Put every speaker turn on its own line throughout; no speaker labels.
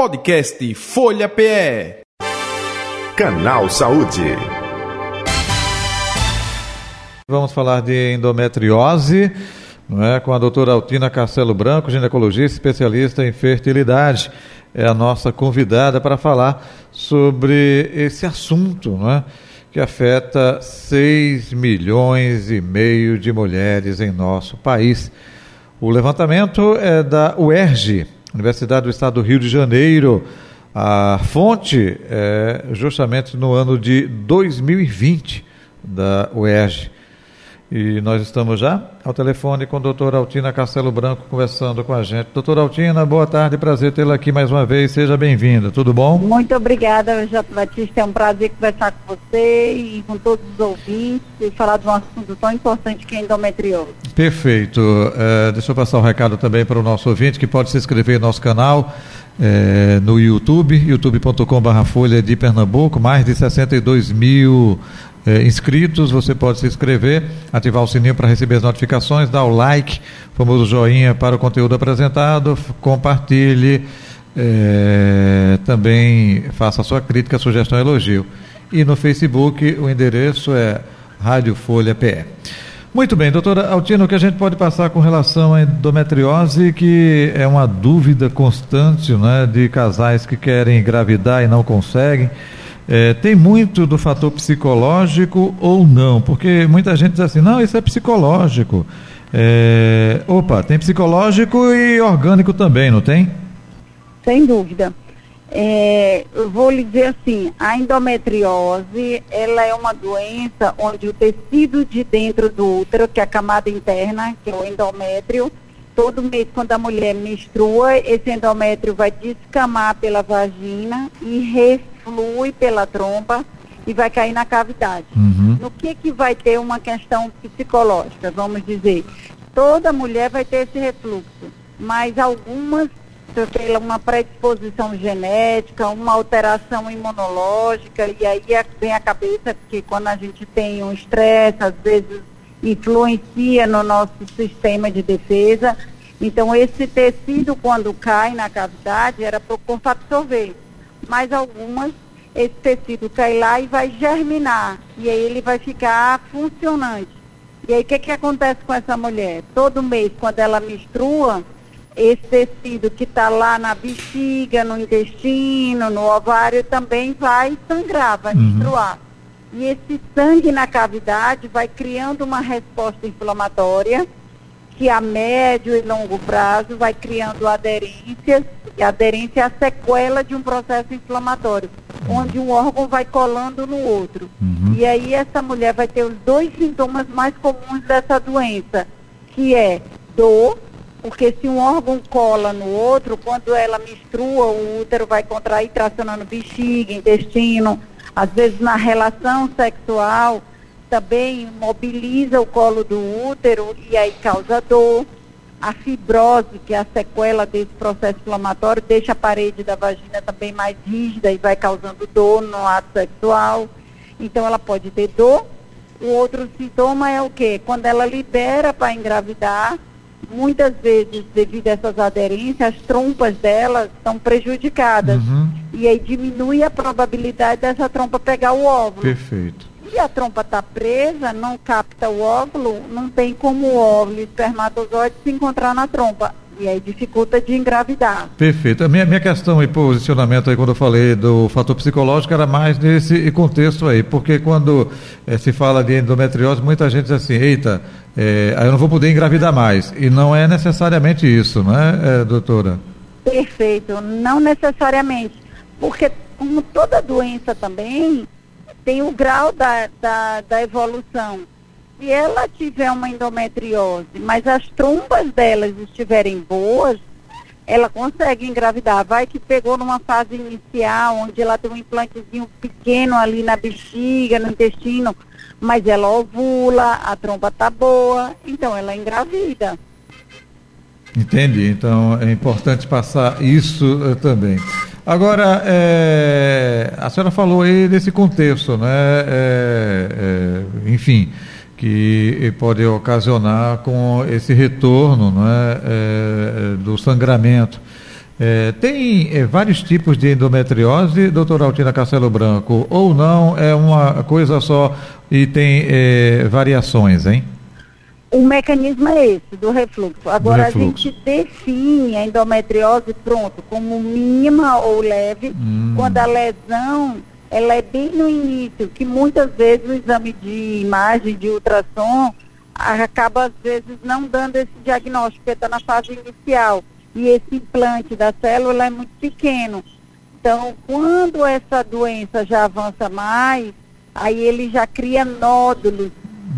Podcast Folha PE.
Canal Saúde.
Vamos falar de endometriose, não é? com a doutora Altina Castelo Branco, ginecologista especialista em fertilidade. É a nossa convidada para falar sobre esse assunto, não é? que afeta 6 milhões e meio de mulheres em nosso país. O levantamento é da UERJ, Universidade do Estado do Rio de Janeiro. A fonte é justamente no ano de 2020 da UERJ. E nós estamos já ao telefone com a doutora Altina Castelo Branco conversando com a gente. Doutora Altina, boa tarde, prazer tê-la aqui mais uma vez, seja bem-vinda, tudo bom?
Muito obrigada, Jato Batista, é um prazer conversar com você e com todos os ouvintes e falar de um assunto tão importante que é endometriose.
Perfeito, é, deixa eu passar o um recado também para o nosso ouvinte que pode se inscrever no nosso canal é, no YouTube, youtube.com.br Folha de Pernambuco, mais de 62 mil é, inscritos, você pode se inscrever, ativar o sininho para receber as notificações, dar o like, famoso joinha para o conteúdo apresentado, compartilhe, é, também faça sua crítica, sugestão elogio. E no Facebook o endereço é Rádio Folha PE. Muito bem, doutora Altino, o que a gente pode passar com relação à endometriose, que é uma dúvida constante né, de casais que querem engravidar e não conseguem. É, tem muito do fator psicológico ou não? Porque muita gente diz assim, não, isso é psicológico. É, opa, tem psicológico e orgânico também, não tem?
Sem dúvida. É, eu vou lhe dizer assim, a endometriose, ela é uma doença onde o tecido de dentro do útero, que é a camada interna, que é o endométrio, todo mês quando a mulher menstrua, esse endométrio vai descamar pela vagina e flui pela trompa e vai cair na cavidade. Uhum. No que que vai ter uma questão psicológica, vamos dizer? Toda mulher vai ter esse refluxo, mas algumas pela uma predisposição genética, uma alteração imunológica, e aí vem a cabeça, porque quando a gente tem um estresse, às vezes influencia no nosso sistema de defesa. Então, esse tecido, quando cai na cavidade, era para o corpo absorver mas algumas esse tecido cai lá e vai germinar. E aí ele vai ficar funcionante. E aí o que, que acontece com essa mulher? Todo mês, quando ela menstrua, esse tecido que está lá na bexiga, no intestino, no ovário, também vai sangrar, vai uhum. menstruar. E esse sangue na cavidade vai criando uma resposta inflamatória que a médio e longo prazo vai criando aderências, e aderência é a sequela de um processo inflamatório, onde um órgão vai colando no outro. Uhum. E aí essa mulher vai ter os dois sintomas mais comuns dessa doença, que é dor, porque se um órgão cola no outro, quando ela menstrua, o útero vai contrair tracionando bexiga, intestino, às vezes na relação sexual, também mobiliza o colo do útero e aí causa dor. A fibrose, que é a sequela desse processo inflamatório, deixa a parede da vagina também mais rígida e vai causando dor no ato sexual. Então ela pode ter dor. O outro sintoma é o quê? Quando ela libera para engravidar, muitas vezes, devido a essas aderências, as trompas dela estão prejudicadas. Uhum. E aí diminui a probabilidade dessa trompa pegar o óvulo.
Perfeito.
Se a trompa está presa, não capta o óvulo, não tem como o óvulo e o espermatozoide se encontrar na trompa. E aí dificulta de engravidar.
Perfeito. A minha, minha questão e posicionamento aí, quando eu falei do fator psicológico, era mais nesse contexto aí. Porque quando é, se fala de endometriose, muita gente diz assim, eita, é, eu não vou poder engravidar mais. E não é necessariamente isso, não é, é doutora?
Perfeito. Não necessariamente. Porque, como toda doença também, tem o grau da, da, da evolução. Se ela tiver uma endometriose, mas as trombas delas estiverem boas, ela consegue engravidar. Vai que pegou numa fase inicial, onde ela tem um implantezinho pequeno ali na bexiga, no intestino, mas ela ovula, a tromba tá boa, então ela engravida.
Entendi. Então é importante passar isso uh, também. Agora, é, a senhora falou aí desse contexto, né? É, é, enfim, que pode ocasionar com esse retorno né, do sangramento. É, tem é, vários tipos de endometriose, doutora Altina Castelo Branco, ou não é uma coisa só e tem variações, hein?
O mecanismo é esse, do refluxo. Agora, refluxo. a gente define a endometriose, pronto, como mínima ou leve, hum. quando a lesão ela é bem no início, que muitas vezes o exame de imagem, de ultrassom, acaba às vezes não dando esse diagnóstico, porque está na fase inicial. E esse implante da célula é muito pequeno. Então, quando essa doença já avança mais, aí ele já cria nódulos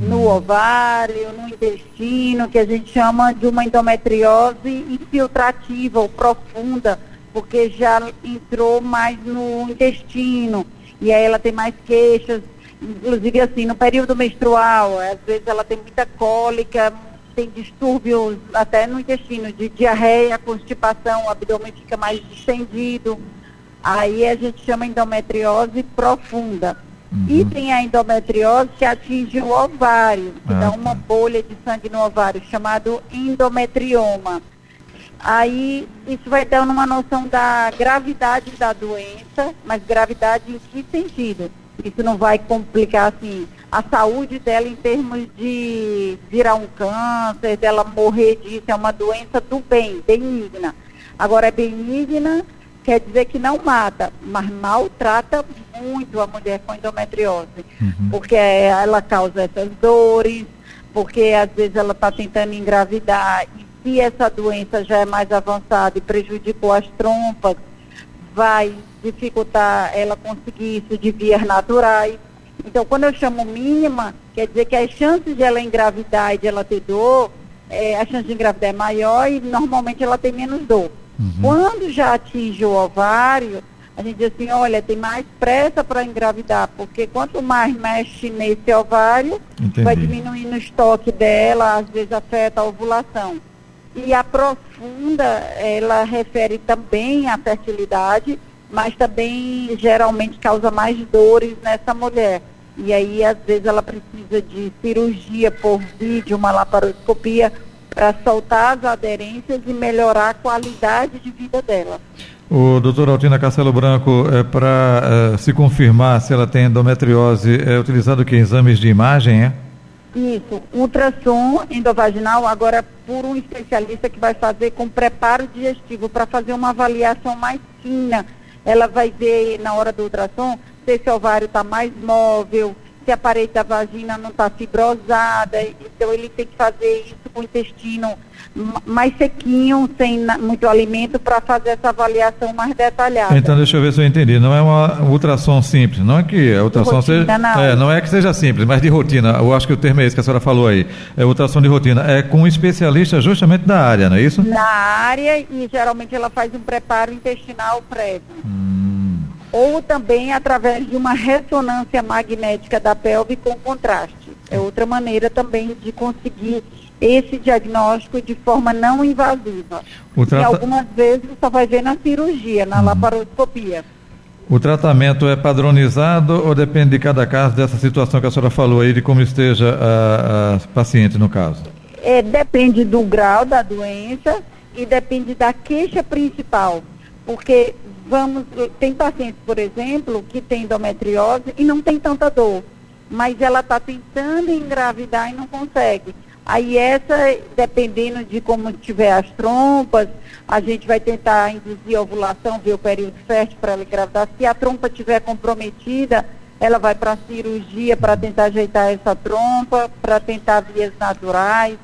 no ovário, no intestino, que a gente chama de uma endometriose infiltrativa ou profunda, porque já entrou mais no intestino. E aí ela tem mais queixas, inclusive assim, no período menstrual, às vezes ela tem muita cólica, tem distúrbios até no intestino, de diarreia, constipação, o abdômen fica mais distendido. Aí a gente chama endometriose profunda. Uhum. E tem a endometriose que atinge o ovário, que ah, dá uma tá. bolha de sangue no ovário, chamado endometrioma. Aí isso vai dando uma noção da gravidade da doença, mas gravidade em que sentido? Isso não vai complicar assim a saúde dela em termos de virar um câncer, dela morrer disso, é uma doença do bem, benigna. Agora é benigna quer dizer que não mata, mas maltrata muito a mulher com endometriose, uhum. porque ela causa essas dores, porque às vezes ela está tentando engravidar e se essa doença já é mais avançada e prejudicou as trompas, vai dificultar ela conseguir isso de vias naturais. Então, quando eu chamo mínima, quer dizer que as chances de ela engravidar e de ela ter dor, é, a chance de engravidar é maior e normalmente ela tem menos dor. Uhum. Quando já atinge o ovário, a gente diz assim, olha, tem mais pressa para engravidar, porque quanto mais mexe nesse ovário, Entendi. vai diminuindo o estoque dela, às vezes afeta a ovulação. E a profunda, ela refere também à fertilidade, mas também geralmente causa mais dores nessa mulher. E aí, às vezes, ela precisa de cirurgia por vídeo, uma laparoscopia, para soltar as aderências e melhorar a qualidade de vida dela.
O doutor Altina Castelo Branco, é, para é, se confirmar se ela tem endometriose, é utilizado que exames de imagem, é?
Isso, ultrassom endovaginal, agora por um especialista que vai fazer com preparo digestivo para fazer uma avaliação mais fina. Ela vai ver na hora do ultrassom se esse ovário está mais móvel, se a parede da vagina não está fibrosada, então ele tem que fazer isso com o intestino mais sequinho, sem muito alimento, para fazer essa avaliação mais detalhada.
Então, deixa eu ver se eu entendi. Não é uma ultrassom simples, não é que a ultrassom rotina, seja. Não. É, não é que seja simples, mas de rotina. Eu acho que o termo é esse que a senhora falou aí. É ultrassom de rotina. É com um especialista justamente da área, não é isso?
Na área e geralmente ela faz um preparo intestinal prévio. Hum ou também através de uma ressonância magnética da pelve com contraste. É outra maneira também de conseguir esse diagnóstico de forma não invasiva. Trata... E algumas vezes só vai ver na cirurgia, na uhum. laparoscopia.
O tratamento é padronizado ou depende de cada caso dessa situação que a senhora falou aí, de como esteja a, a paciente no caso?
É, depende do grau da doença e depende da queixa principal. Porque vamos, tem pacientes, por exemplo, que tem endometriose e não tem tanta dor, mas ela está tentando engravidar e não consegue. Aí essa, dependendo de como tiver as trompas, a gente vai tentar induzir a ovulação, ver o período fértil para ela engravidar. Se a trompa estiver comprometida, ela vai para a cirurgia para tentar ajeitar essa trompa, para tentar vias naturais.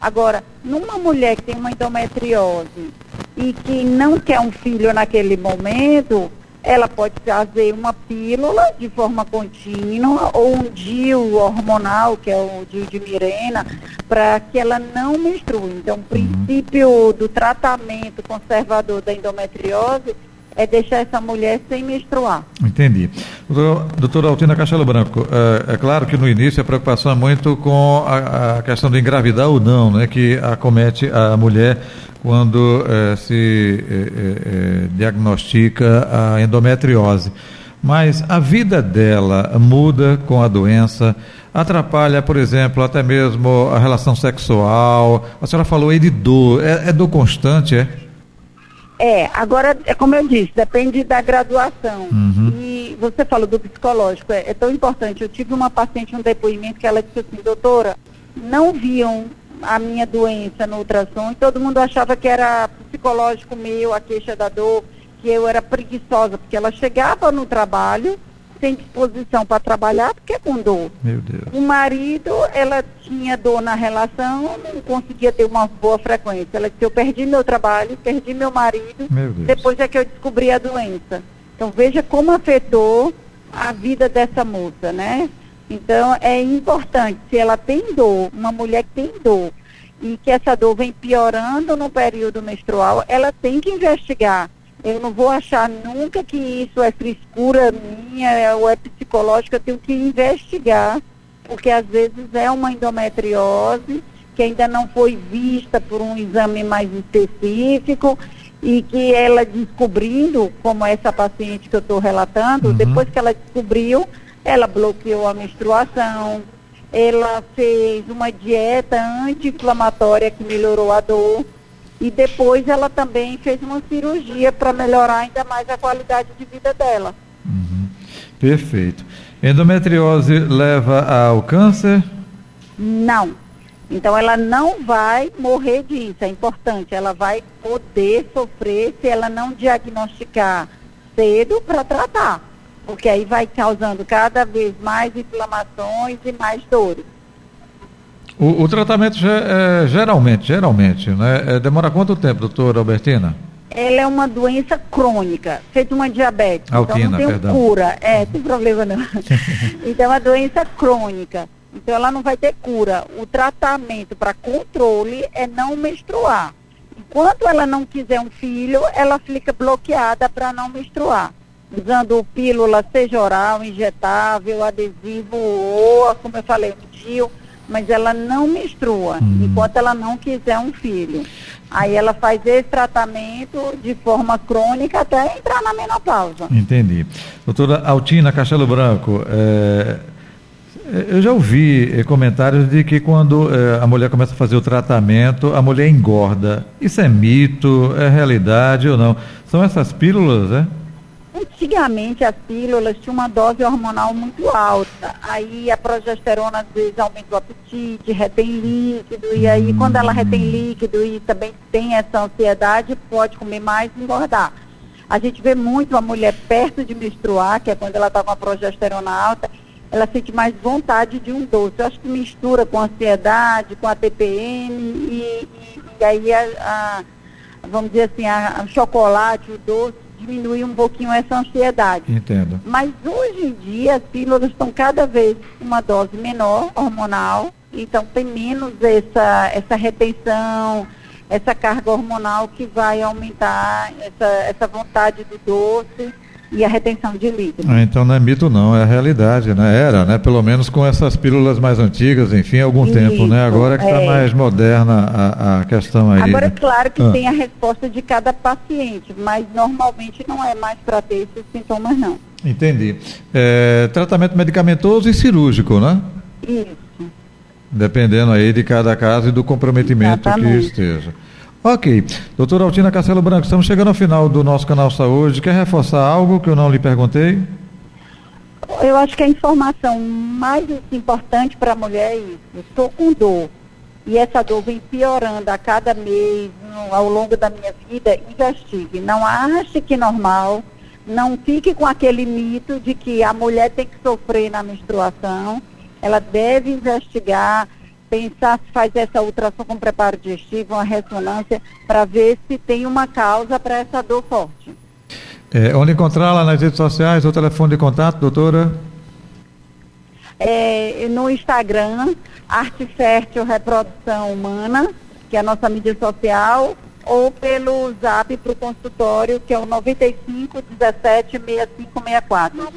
Agora, numa mulher que tem uma endometriose e que não quer um filho naquele momento, ela pode fazer uma pílula de forma contínua ou um DIU hormonal, que é o DIU de Mirena, para que ela não menstrue. Então, o princípio do tratamento conservador da endometriose é deixar essa mulher sem menstruar.
Entendi. Doutor, doutora Altina Castelo Branco, é, é, claro que no início a preocupação é muito com a, a, questão de engravidar ou não, né, que acomete a mulher quando é, se é, é, é, diagnostica a endometriose. Mas a vida dela muda com a doença, atrapalha, por exemplo, até mesmo a relação sexual. A senhora falou aí de dor, é, é dor constante, é?
É, agora, é como eu disse, depende da graduação.
Uhum.
E você falou do psicológico, é, é, tão importante. Eu tive uma paciente, um depoimento, que ela disse assim, doutora, não viam a minha doença no ultrassom e todo mundo achava que era psicológico meu, a queixa da dor, que eu era preguiçosa, porque ela chegava no trabalho sem disposição para trabalhar, porque é com dor.
Meu Deus.
O marido, ela tinha dor na relação, não conseguia ter uma boa frequência. Ela disse, eu perdi meu trabalho, perdi meu marido,
Meu Deus.
depois é que eu descobri a doença. Então veja como afetou a vida dessa moça, né? Então é importante, se ela tem dor, uma mulher que tem dor, e que essa dor vem piorando no período menstrual, ela tem que investigar. Eu não vou achar nunca que isso é frescura minha ou é psicológica, eu tenho que investigar, porque às vezes é uma endometriose que ainda não foi vista por um exame mais específico e que ela descobrindo, como essa paciente que eu estou relatando,
Uhum.
depois que ela descobriu, ela bloqueou a menstruação, ela fez uma dieta anti-inflamatória que melhorou a dor e depois ela também fez uma cirurgia para melhorar ainda mais a qualidade de vida dela.
Perfeito. Endometriose leva ao câncer?
Não. Então ela não vai morrer disso, é importante. Ela vai poder sofrer se ela não diagnosticar cedo para tratar. Porque aí vai causando cada vez mais inflamações e mais dores.
O, o tratamento é, geralmente, geralmente, né? é, demora quanto tempo, doutora Albertina?
Ela é uma doença crônica, feita uma diabetes. então
Altina,
não tem
perdão.
cura. É, sem problema não. então é uma doença crônica. Então ela não vai ter cura. O tratamento para controle é não menstruar. Enquanto ela não quiser um filho, ela fica bloqueada para não menstruar. Usando pílula, seja oral, injetável, adesivo ou, como eu falei, um DIU, mas ela não menstrua enquanto ela não quiser um filho. Aí ela faz esse tratamento de forma crônica até entrar na menopausa.
Entendi. Doutora Altina Castelo Branco, é, eu já ouvi eh, comentários de que quando eh, a mulher começa a fazer o tratamento, a mulher engorda. Isso é mito, é realidade ou não? São essas pílulas, né?
Antigamente as pílulas tinham uma dose hormonal muito alta. Aí a progesterona às vezes aumenta o apetite, retém líquido, e aí quando ela retém líquido e também tem essa ansiedade, pode comer mais e engordar. A gente vê muito a mulher perto de menstruar, que é quando ela está com a progesterona alta, ela sente mais vontade de um doce. Eu acho que mistura com ansiedade, com a TPM, e, e- e aí a, a- vamos dizer assim, a, a chocolate, o doce, diminui um pouquinho essa ansiedade.
Entendo.
Mas hoje em dia as pílulas estão cada vez com uma dose menor, hormonal, então tem menos essa, essa retenção, essa carga hormonal que vai aumentar essa, essa vontade do doce e a retenção de líquido.
Ah, então não é mito não, é a realidade, né? Era, né? Pelo menos com essas pílulas mais antigas, enfim, há algum tempo, né?
Isso,
Agora que está
é.
mais moderna a, a questão aí.
Agora, é
né?
claro que
Ah.
tem a resposta de cada paciente, mas normalmente não é mais para ter esses sintomas, não.
Entendi. É, tratamento medicamentoso e cirúrgico, né?
Isso.
Dependendo aí de cada caso e do comprometimento
Exatamente.
que esteja. Ok. Doutora Altina Castelo Branco, estamos chegando ao final do nosso canal Saúde. Quer reforçar algo que eu não lhe perguntei?
Eu acho que a informação mais importante para a mulher é isso. Estou com dor. E essa dor vem piorando a cada mês, ao longo da minha vida, investigue. Não ache que normal. Não fique com aquele mito de que a mulher tem que sofrer na menstruação. Ela deve investigar, pensar se faz essa ultrassom com preparo digestivo, uma ressonância, para ver se tem uma causa para essa dor forte.
É, onde encontrá-la nas redes sociais, o telefone de contato, doutora?
é, no Instagram, Arte Fértil Reprodução Humana, que é a nossa mídia social, ou pelo zap para o consultório, que é o 95 17 65 64.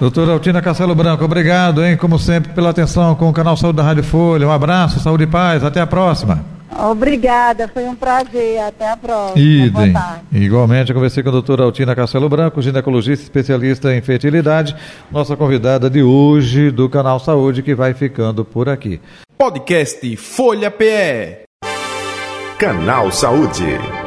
Doutora Altina Castelo Branco, obrigado, hein, como sempre, pela atenção com o canal Saúde da Rádio Folha. Um abraço, saúde e paz, até a próxima.
Obrigada, foi um prazer. Até a próxima.
Idem. Igualmente, eu conversei com a doutora Altina Castelo Branco, ginecologista especialista em fertilidade, nossa convidada de hoje do canal Saúde, que vai ficando por aqui.
Podcast Folha PE.
Canal Saúde.